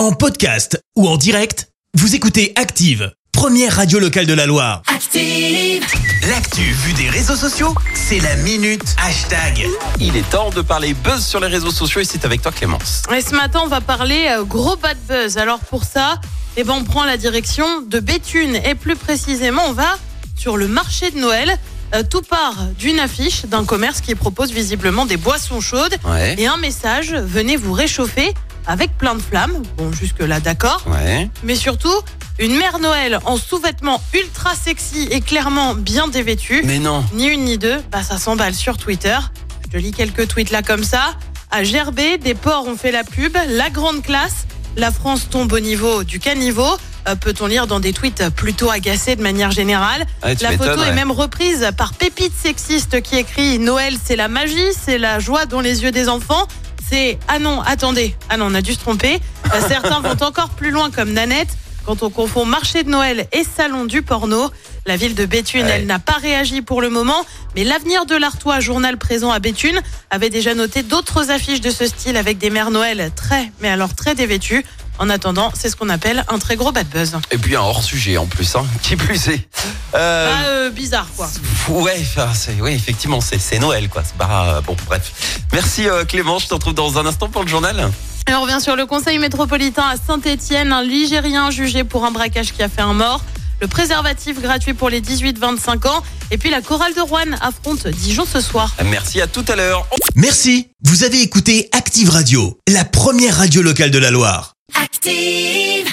En podcast ou en direct, vous écoutez Active, première radio locale de la Loire. Active. L'actu vue des réseaux sociaux, c'est la minute hashtag. Il est temps de parler buzz sur les réseaux sociaux et c'est avec toi Clémence. Et ce matin, on va parler euh, gros bad buzz. Alors pour ça, eh ben, on prend la direction de Béthune et plus précisément, on va sur le marché de Noël. Euh, tout part d'une affiche d'un commerce qui propose visiblement des boissons chaudes Ouais. et un message venez vous réchauffer avec plein de flammes. Bon, jusque là, d'accord. Ouais. Mais surtout, une mère Noël en sous-vêtements ultra sexy et clairement bien dévêtue. Mais non. Ni une ni deux, bah ça s'emballe sur Twitter. Je lis quelques tweets là comme ça. À Gerbet, des porcs ont fait la pub. La grande classe. La France tombe au niveau du caniveau. Euh, Peut-on lire dans des tweets plutôt agacés de manière générale Ouais, tu La photo est même reprise par Pépite Sexiste qui écrit Noël c'est la magie, c'est la joie dans les yeux des enfants. C'est ah non, attendez, ah non, on a dû se tromper. Euh, certains vont encore plus loin comme Nanette. Quand on confond marché de Noël et salon du porno, la ville de Béthune, Ouais. elle n'a pas réagi pour le moment, mais l'avenir de l'Artois, journal présent à Béthune, avait déjà noté d'autres affiches de ce style avec des mères Noël très, mais alors très dévêtues. En attendant, c'est ce qu'on appelle un très gros bad buzz. Et puis un hors sujet en plus, hein, qui plus est. Euh, Ah, euh, bizarre quoi. Ouais, enfin, c'est, oui, effectivement, c'est, c'est Noël, quoi. C'est pas, euh, bon, bref. Merci euh, Clément, je te retrouve dans un instant pour le journal. Et on revient sur le conseil métropolitain à Saint-Etienne, un Ligérien jugé pour un braquage qui a fait un mort. Le préservatif gratuit pour les 18-25 ans. Et puis la chorale de Rouen affronte Dijon ce soir. Merci à tout à l'heure. Merci, vous avez écouté Active Radio, la première radio locale de la Loire. Active.